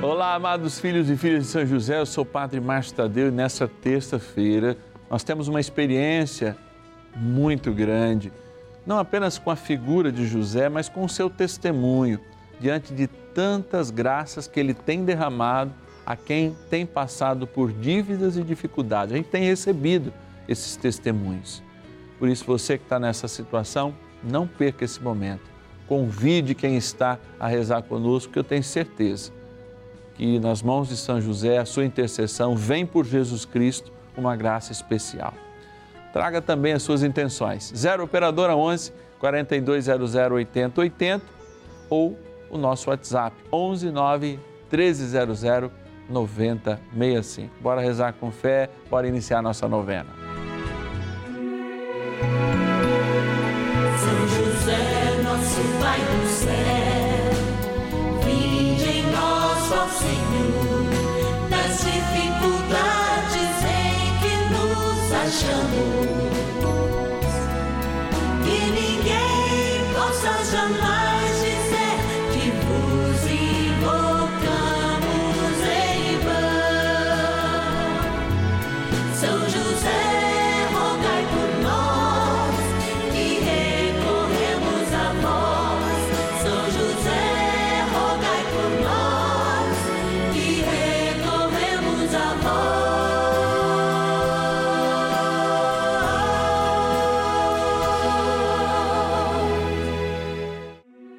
Olá, amados filhos e filhas de São José, eu sou o Padre Márcio Tadeu e nessa terça-feira nós temos uma experiência muito grande, não apenas com a figura de José, mas com o seu testemunho diante de tantas graças que ele tem derramado a quem tem passado por dívidas e dificuldades. A gente tem recebido esses testemunhos. Por isso, você que está nessa situação, não perca esse momento. Convide quem está a rezar conosco, que eu tenho certeza que nas mãos de São José, a sua intercessão vem por Jesus Cristo uma graça especial. Traga também as suas intenções. 0 Operadora 11 4200 8080 ou o nosso WhatsApp 11 9 1300 9065. Bora rezar com fé, bora iniciar nossa novena. Nos achamos.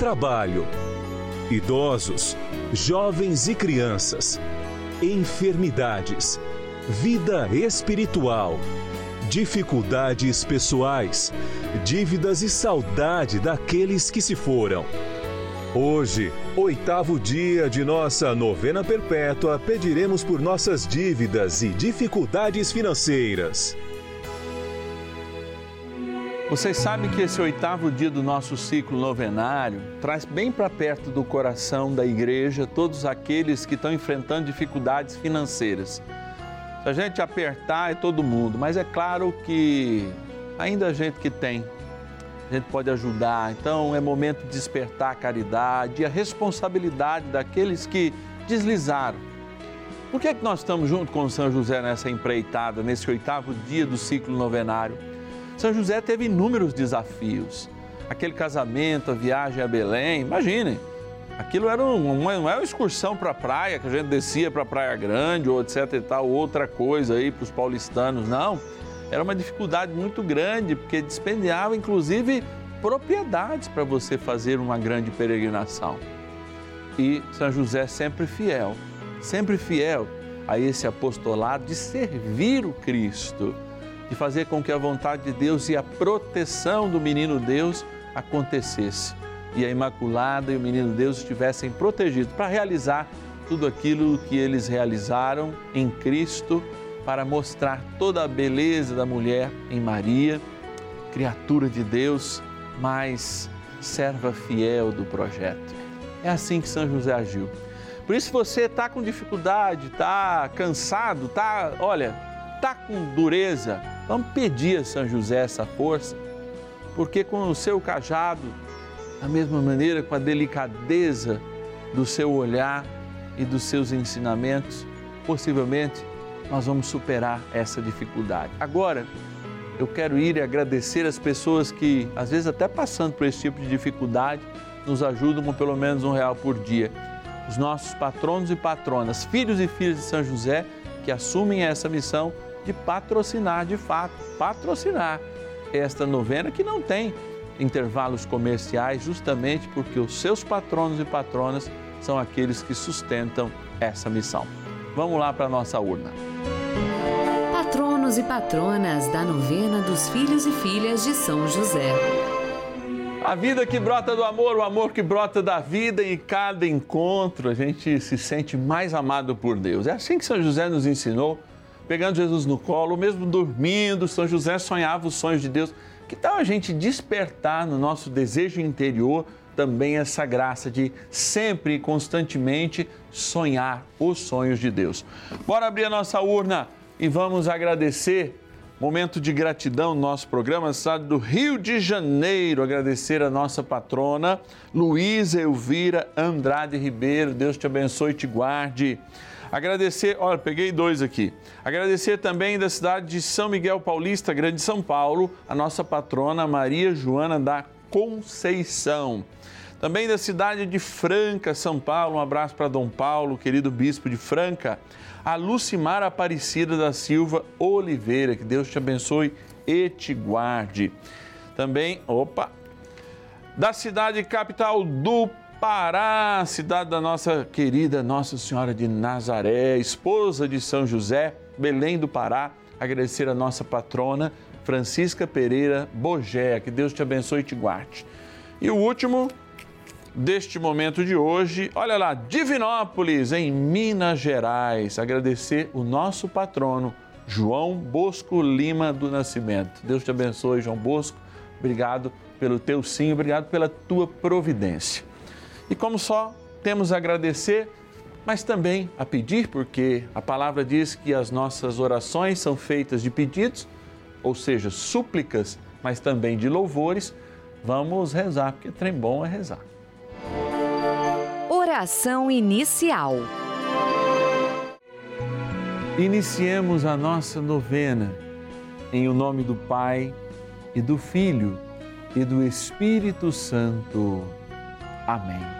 trabalho, idosos, jovens e crianças, enfermidades, vida espiritual, dificuldades pessoais, dívidas e saudade daqueles que se foram. Hoje, oitavo dia de nossa novena perpétua, pediremos por nossas dívidas e dificuldades financeiras. Vocês sabem que esse oitavo dia do nosso ciclo novenário traz bem para perto do coração da igreja todos aqueles que estão enfrentando dificuldades financeiras. Se a gente apertar é todo mundo, mas é claro que ainda a gente que tem, a gente pode ajudar. Então é momento de despertar a caridade e a responsabilidade daqueles que deslizaram. Por que, é que nós estamos junto com São José nessa empreitada, nesse oitavo dia do ciclo novenário? São José teve inúmeros desafios. Aquele casamento, a viagem a Belém, imaginem. Aquilo era um, não é uma excursão para a praia, que a gente descia para a Praia Grande ou etc e tal, outra coisa aí para os paulistanos, não. Era uma dificuldade muito grande, porque dispendiava inclusive propriedades para você fazer uma grande peregrinação. E São José sempre fiel, sempre fiel a esse apostolado de servir o Cristo de fazer com que a vontade de Deus e a proteção do menino Deus acontecesse e a Imaculada e o menino Deus estivessem protegidos para realizar tudo aquilo que eles realizaram em Cristo para mostrar toda a beleza da mulher em Maria, criatura de Deus, mas serva fiel do projeto. É assim que São José agiu. Por isso, se você está com dificuldade, está cansado, está, olha, está com dureza, vamos pedir a São José essa força, porque com o seu cajado, da mesma maneira, com a delicadeza do seu olhar e dos seus ensinamentos, possivelmente nós vamos superar essa dificuldade. Agora, eu quero ir e agradecer as pessoas que, às vezes até passando por esse tipo de dificuldade, nos ajudam com pelo menos um real por dia. Os nossos patronos e patronas, filhos e filhas de São José, que assumem essa missão de patrocinar de fato, patrocinar esta novena que não tem intervalos comerciais, justamente porque os seus patronos e patronas são aqueles que sustentam essa missão. Vamos lá para a nossa urna. Patronos e patronas da novena dos filhos e filhas de São José. A vida que brota do amor, o amor que brota da vida, em cada encontro a gente se sente mais amado por Deus. É assim que São José nos ensinou, pegando Jesus no colo, mesmo dormindo, São José sonhava os sonhos de Deus. Que tal a gente despertar no nosso desejo interior também essa graça de sempre e constantemente sonhar os sonhos de Deus? Bora abrir a nossa urna e vamos agradecer Momento de gratidão no nosso programa, estado do Rio de Janeiro. Agradecer a nossa patrona, Luísa Elvira Andrade Ribeiro. Deus te abençoe e te guarde. Agradecer, olha, peguei dois aqui. Agradecer também da cidade de São Miguel Paulista, Grande São Paulo, a nossa patrona Maria Joana da Conceição. Também da cidade de Franca, São Paulo, um abraço para Dom Paulo, querido bispo de Franca a Lucimar Aparecida da Silva Oliveira. Que Deus te abençoe e te guarde. Também, opa, da cidade capital do Pará, cidade da nossa querida Nossa Senhora de Nazaré, esposa de São José, Belém do Pará. Agradecer a nossa patrona, Francisca Pereira Bogé. Que Deus te abençoe e te guarde. E o último, deste momento de hoje. Olha lá, Divinópolis, em Minas Gerais. Agradecer o nosso patrono, João Bosco Lima do Nascimento. Deus te abençoe, João Bosco. Obrigado pelo teu sim, obrigado pela tua providência. E como só temos a agradecer, mas também a pedir, porque a palavra diz que as nossas orações são feitas de pedidos, ou seja, súplicas, mas também de louvores. Vamos rezar, porque trem bom é rezar. Oração inicial. Iniciemos a nossa novena em o nome do Pai e do Filho e do Espírito Santo. Amém.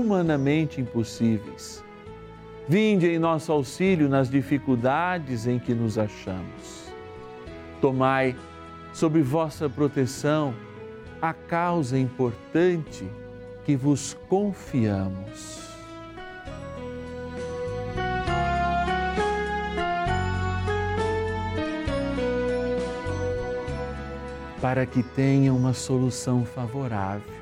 humanamente impossíveis. Vinde em nosso auxílio nas dificuldades em que nos achamos. Tomai sob vossa proteção a causa importante que vos confiamos. para que tenha uma solução favorável.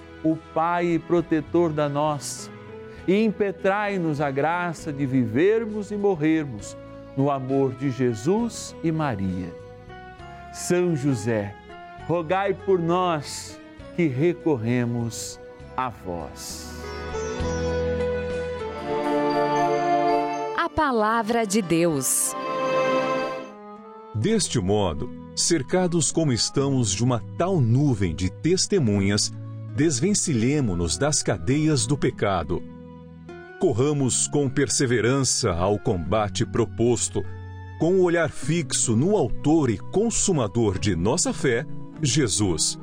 o Pai e protetor da nossa, e impetrai-nos a graça de vivermos e morrermos no amor de Jesus e Maria. São José, rogai por nós que recorremos a vós. A Palavra de Deus. Deste modo, cercados como estamos de uma tal nuvem de testemunhas, desvencilhemo-nos das cadeias do pecado. Corramos com perseverança ao combate proposto, com o olhar fixo no Autor e Consumador de nossa fé, Jesus.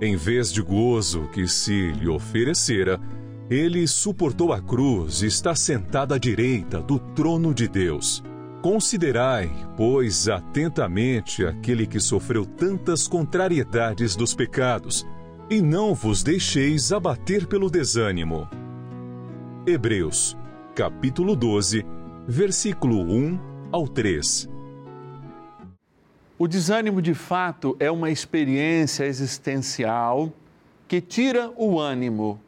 Em vez de gozo que se lhe oferecera, ele suportou a cruz e está sentado à direita do trono de Deus. Considerai, pois, atentamente aquele que sofreu tantas contrariedades dos pecados, e não vos deixeis abater pelo desânimo. Hebreus, capítulo 12, versículo 1 ao 3. O desânimo, de fato, é uma experiência existencial que tira o ânimo.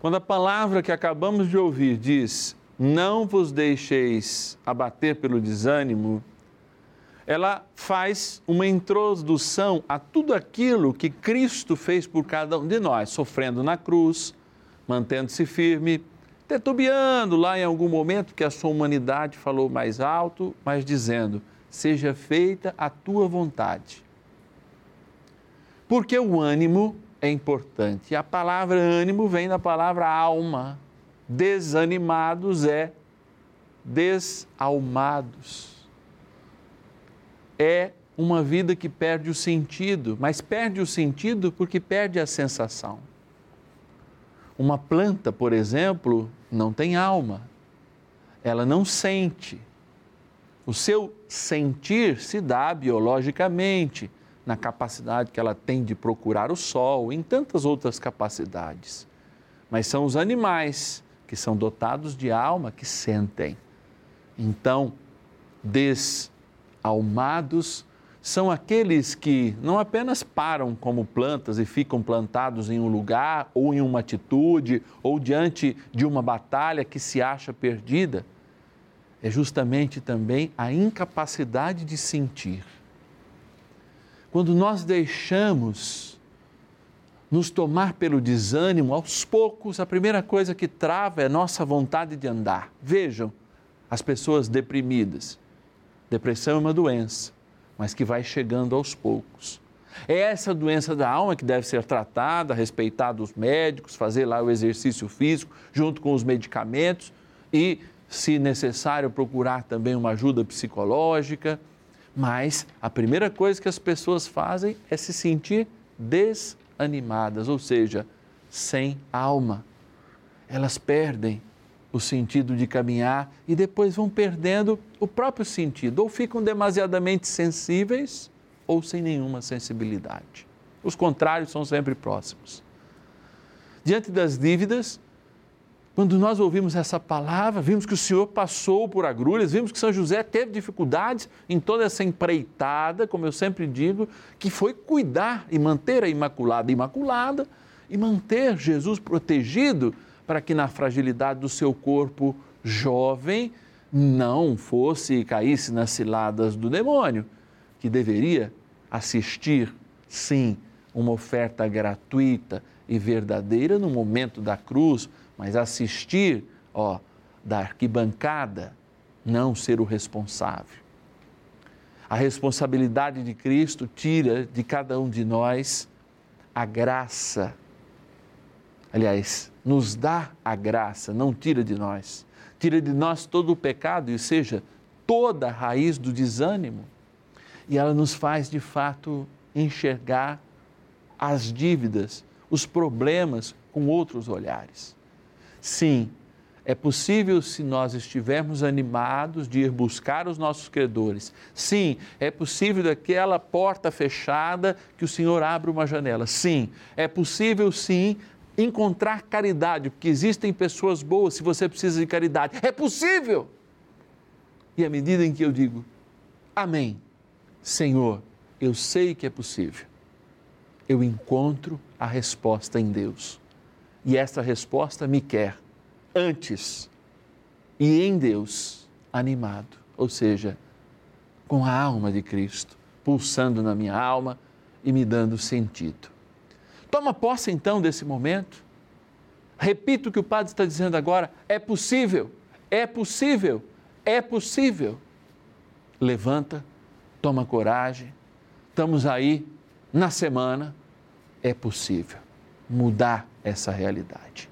Quando a palavra que acabamos de ouvir diz: Não vos deixeis abater pelo desânimo, ela faz uma introdução a tudo aquilo que Cristo fez por cada um de nós, sofrendo na cruz, mantendo-se firme, titubeando lá em algum momento que a sua humanidade falou mais alto, mas dizendo: Seja feita a tua vontade. Porque o ânimo é importante. A palavra ânimo vem da palavra alma. Desanimados é desalmados. É uma vida que perde o sentido, mas perde o sentido porque perde a sensação. Uma planta, por exemplo, não tem alma, ela não sente. O seu sentir se dá biologicamente, na capacidade que ela tem de procurar o sol, em tantas outras capacidades. Mas são os animais que são dotados de alma que sentem. Então, desalmados são aqueles que não apenas param como plantas e ficam plantados em um lugar ou em uma atitude ou diante de uma batalha que se acha perdida, é justamente também a incapacidade de sentir. Quando nós deixamos nos tomar pelo desânimo, aos poucos, a primeira coisa que trava é a nossa vontade de andar. Vejam, as pessoas deprimidas. Depressão é uma doença mas que vai chegando aos poucos. É essa doença da alma que deve ser tratada, respeitada os médicos, fazer lá o exercício físico junto com os medicamentos e, se necessário, procurar também uma ajuda psicológica. Mas a primeira coisa que as pessoas fazem é se sentir desanimadas, ou seja, sem alma. Elas perdem o sentido de caminhar e depois vão perdendo o próprio sentido, ou ficam demasiadamente sensíveis ou sem nenhuma sensibilidade. Os contrários são sempre próximos. Diante das dívidas, quando nós ouvimos essa palavra, vimos que o Senhor passou por agrulhas, vimos que São José teve dificuldades em toda essa empreitada, como eu sempre digo, que foi cuidar e manter a Imaculada imaculada e manter Jesus protegido para que na fragilidade do seu corpo jovem não fosse e caísse nas ciladas do demônio, que deveria assistir, sim, uma oferta gratuita e verdadeira no momento da cruz, mas assistir, ó, da arquibancada, não ser o responsável. A responsabilidade de Cristo tira de cada um de nós a graça aliás, nos dá a graça, não tira de nós. Tira de nós todo o pecado e seja toda a raiz do desânimo. E ela nos faz, de fato, enxergar as dívidas, os problemas com outros olhares. Sim, é possível se nós estivermos animados de ir buscar os nossos credores. Sim, é possível daquela porta fechada que o Senhor abra uma janela. Sim, é possível sim encontrar caridade, porque existem pessoas boas se você precisa de caridade. É possível! E à medida em que eu digo, Amém, Senhor, eu sei que é possível, eu encontro a resposta em Deus. E essa resposta me quer antes e em Deus animado, ou seja, com a alma de Cristo pulsando na minha alma e me dando sentido. Toma posse então desse momento. Repito o que o Padre está dizendo agora: é possível, é possível, é possível. Levanta, toma coragem, estamos aí na semana, é possível mudar essa realidade.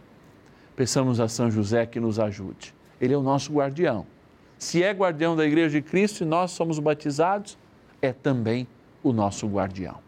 Peçamos a São José que nos ajude. Ele é o nosso guardião. Se é guardião da Igreja de Cristo e nós somos batizados, é também o nosso guardião.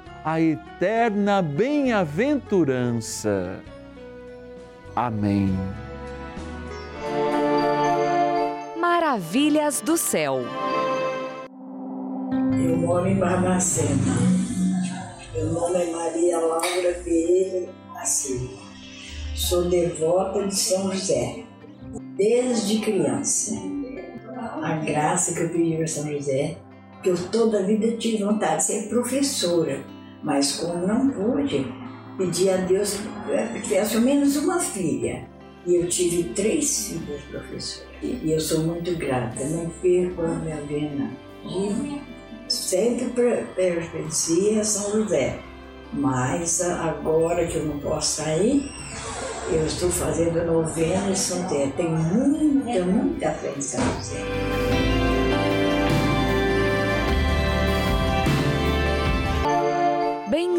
a eterna bem-aventurança. Amém. Maravilhas do céu. Eu moro em Barbacena. Meu nome é Maria Laura Pereira da Silva. Sou devota de São José, desde criança. A graça que eu pedi para São José, que eu toda a vida tive vontade de ser professora, mas como não pude, pedi a Deus que tivesse ao menos uma filha. E eu tive três filhas professoras. E eu sou muito grata, não perco a minha vena de sempre pertencia a São José. Mas agora que eu não posso sair, eu estou fazendo novena em São José. Tem muita, muita fé em São José.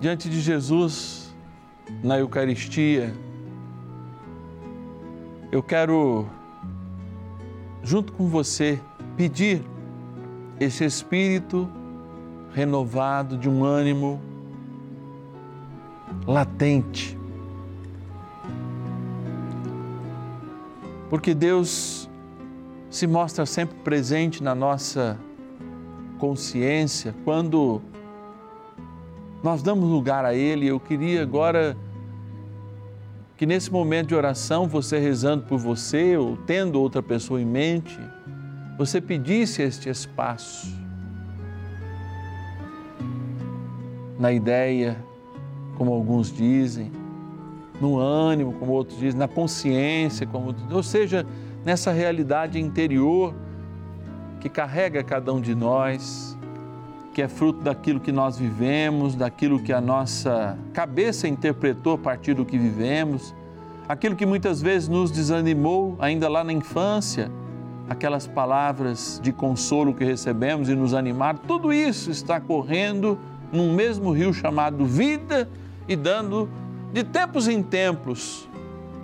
Diante de Jesus, na Eucaristia, eu quero, junto com você, pedir esse espírito renovado de um ânimo latente. Porque Deus se mostra sempre presente na nossa consciência quando nós damos lugar a Ele. Eu queria agora que nesse momento de oração, você rezando por você ou tendo outra pessoa em mente, você pedisse este espaço na ideia, como alguns dizem, no ânimo, como outros dizem, na consciência, como ou seja, nessa realidade interior que carrega cada um de nós, que é fruto daquilo que nós vivemos, daquilo que a nossa cabeça interpretou a partir do que vivemos, aquilo que muitas vezes nos desanimou ainda lá na infância, aquelas palavras de consolo que recebemos e nos animaram, tudo isso está correndo num mesmo rio chamado vida e dando de tempos em tempos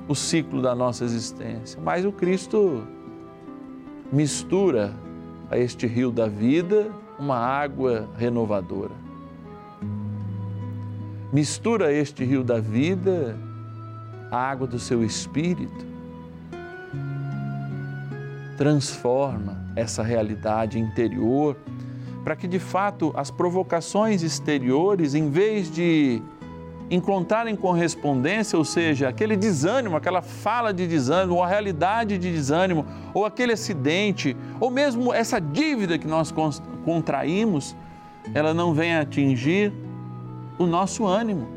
o ciclo da nossa existência. Mas o Cristo mistura a este rio da vida uma água renovadora. Mistura este rio da vida a água do seu espírito. Transforma essa realidade interior para que de fato as provocações exteriores, em vez de encontrarem correspondência, ou seja, aquele desânimo, aquela fala de desânimo, ou a realidade de desânimo, ou aquele acidente, ou mesmo essa dívida que nós contraímos, ela não venha atingir o nosso ânimo,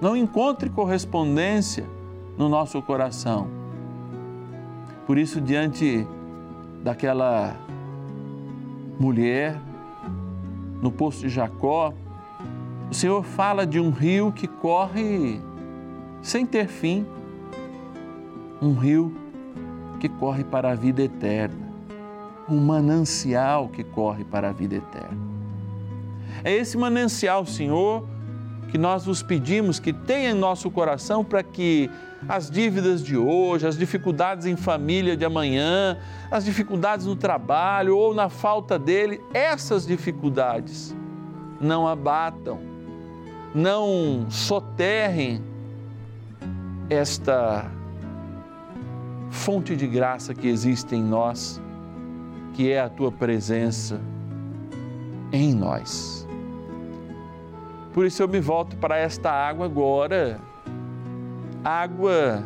não encontre correspondência no nosso coração. Por isso, diante daquela mulher no poço de Jacó, o Senhor fala de um rio que corre sem ter fim, um rio que corre para a vida eterna, um manancial que corre para a vida eterna. É esse manancial, Senhor, que nós vos pedimos que tenha em nosso coração para que as dívidas de hoje, as dificuldades em família de amanhã, as dificuldades no trabalho ou na falta dele, essas dificuldades não abatam não soterrem esta fonte de graça que existe em nós, que é a tua presença em nós. Por isso eu me volto para esta água agora, água,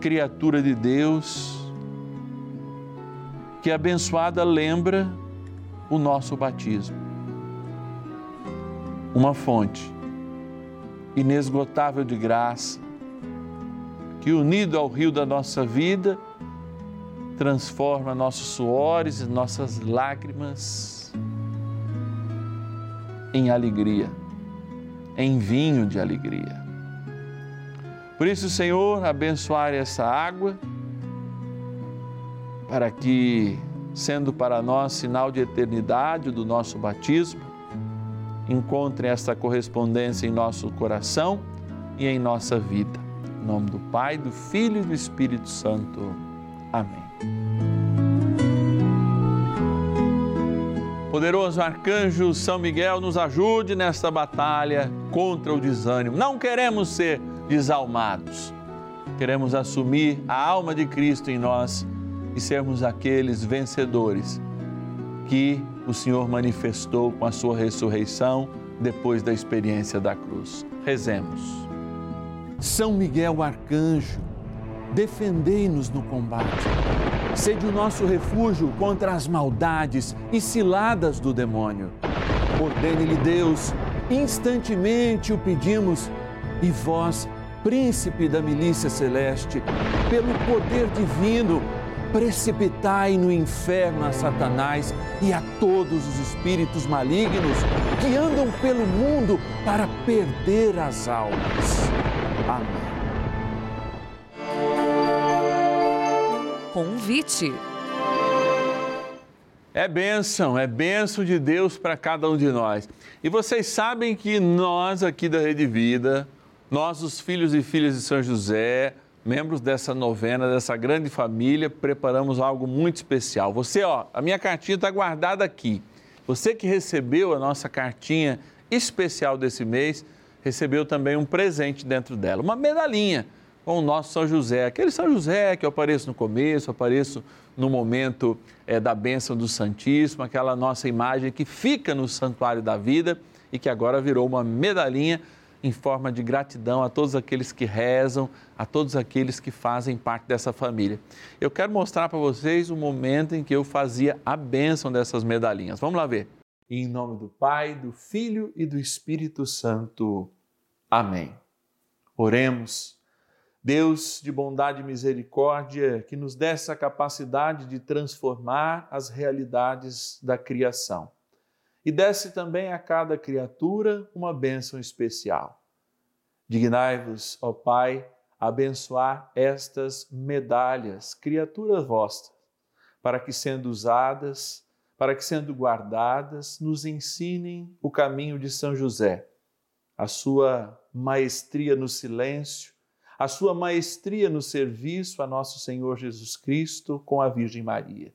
criatura de Deus, que abençoada lembra o nosso batismo uma fonte inesgotável de graça, que unido ao rio da nossa vida, transforma nossos suores e nossas lágrimas em alegria, em vinho de alegria. Por isso, Senhor, abençoar essa água, para que, sendo para nós sinal de eternidade do nosso batismo, encontre essa correspondência em nosso coração e em nossa vida. Em nome do Pai, do Filho e do Espírito Santo. Amém. Poderoso arcanjo São Miguel, nos ajude nesta batalha contra o desânimo. Não queremos ser desalmados. Queremos assumir a alma de Cristo em nós e sermos aqueles vencedores que o Senhor manifestou com a sua ressurreição depois da experiência da cruz. Rezemos. São Miguel Arcanjo, defendei-nos no combate. Sede o nosso refúgio contra as maldades e ciladas do demônio. Ordene-lhe Deus, instantemente o pedimos, e vós, príncipe da milícia celeste, pelo poder divino, precipitai no inferno a Satanás e a todos os espíritos malignos que andam pelo mundo para perder as almas. Amém. Convite. É bênção, é bênção de Deus para cada um de nós. E vocês sabem que nós aqui da Rede Vida, nós, os filhos e filhas de São José, membros dessa novena, dessa grande família, preparamos algo muito especial. Você, ó, a minha cartinha está guardada aqui. Você que recebeu a nossa cartinha especial desse mês, recebeu também um presente dentro dela, uma medalhinha com o nosso São José, aquele São José que eu apareço no começo, apareço no momento é, da bênção do Santíssimo, aquela nossa imagem que fica no Santuário da Vida e que agora virou uma medalhinha em forma de gratidão a todos aqueles que rezam, a todos aqueles que fazem parte dessa família. Eu quero mostrar para vocês o momento em que eu fazia a bênção dessas medalhinhas. Vamos lá ver. Em nome do Pai, do Filho e do Espírito Santo. Amém. Oremos. Deus de bondade e misericórdia, que nos dê essa capacidade de transformar as realidades da criação e desse também a cada criatura uma bênção especial. Dignai-vos, ó Pai, abençoar estas medalhas, criaturas vossas, para que, sendo usadas, para que, sendo guardadas, nos ensinem o caminho de São José, a sua maestria no silêncio, a sua maestria no serviço a nosso Senhor Jesus Cristo com a Virgem Maria.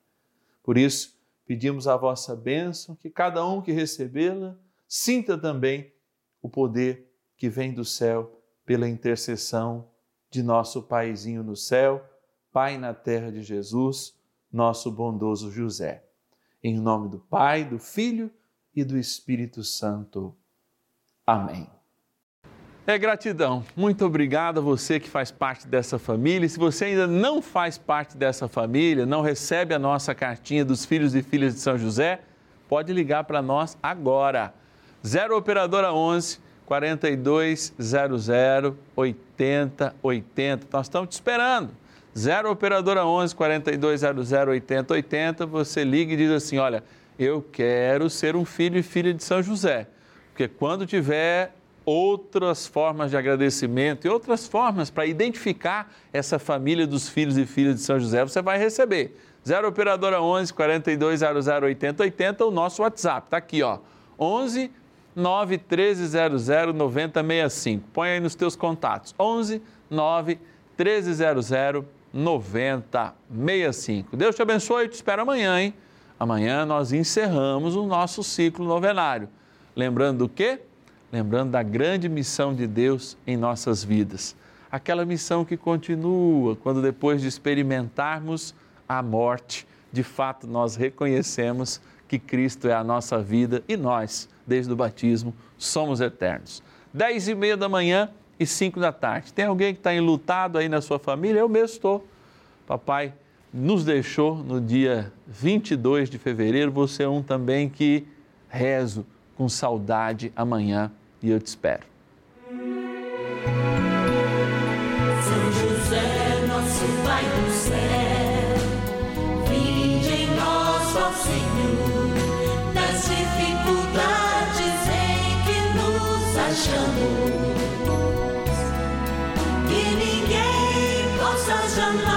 Por isso, pedimos a vossa bênção, que cada um que recebê-la sinta também o poder que vem do céu pela intercessão de nosso Paizinho no céu, Pai na terra de Jesus, nosso bondoso José. Em nome do Pai, do Filho e do Espírito Santo. Amém. É gratidão. Muito obrigado a você que faz parte dessa família. Se você ainda não faz parte dessa família, não recebe a nossa cartinha dos filhos e filhas de São José, pode ligar para nós agora. 0 operadora 11 4200 8080. Nós estamos te esperando. 0 operadora 11 4200 8080. Você liga e diz assim: "Olha, eu quero ser um filho e filha de São José". Porque quando tiver outras formas de agradecimento e outras formas para identificar essa família dos filhos e filhas de São José, você vai receber. 0 operadora 11 4200 8080, o nosso WhatsApp, tá aqui, ó. 11 9 1300 9065. Põe aí nos teus contatos. 11 9 1300 9065. Deus te abençoe e te espero amanhã, hein? Amanhã nós encerramos o nosso ciclo novenário. Lembrando do quê? Lembrando da grande missão de Deus em nossas vidas. Aquela missão que continua quando, depois de experimentarmos a morte, de fato nós reconhecemos que Cristo é a nossa vida e nós, desde o batismo, somos eternos. Dez e meia da manhã e cinco da tarde. Tem alguém que está enlutado aí na sua família? Eu mesmo estou. Papai nos deixou no dia 22 de fevereiro. Você é um também que rezo com saudade amanhã e eu te espero. São José, nosso Pai do céu, vinde em nós, ó Senhor, nas dificuldades em que nos achamos. Que ninguém possa jamais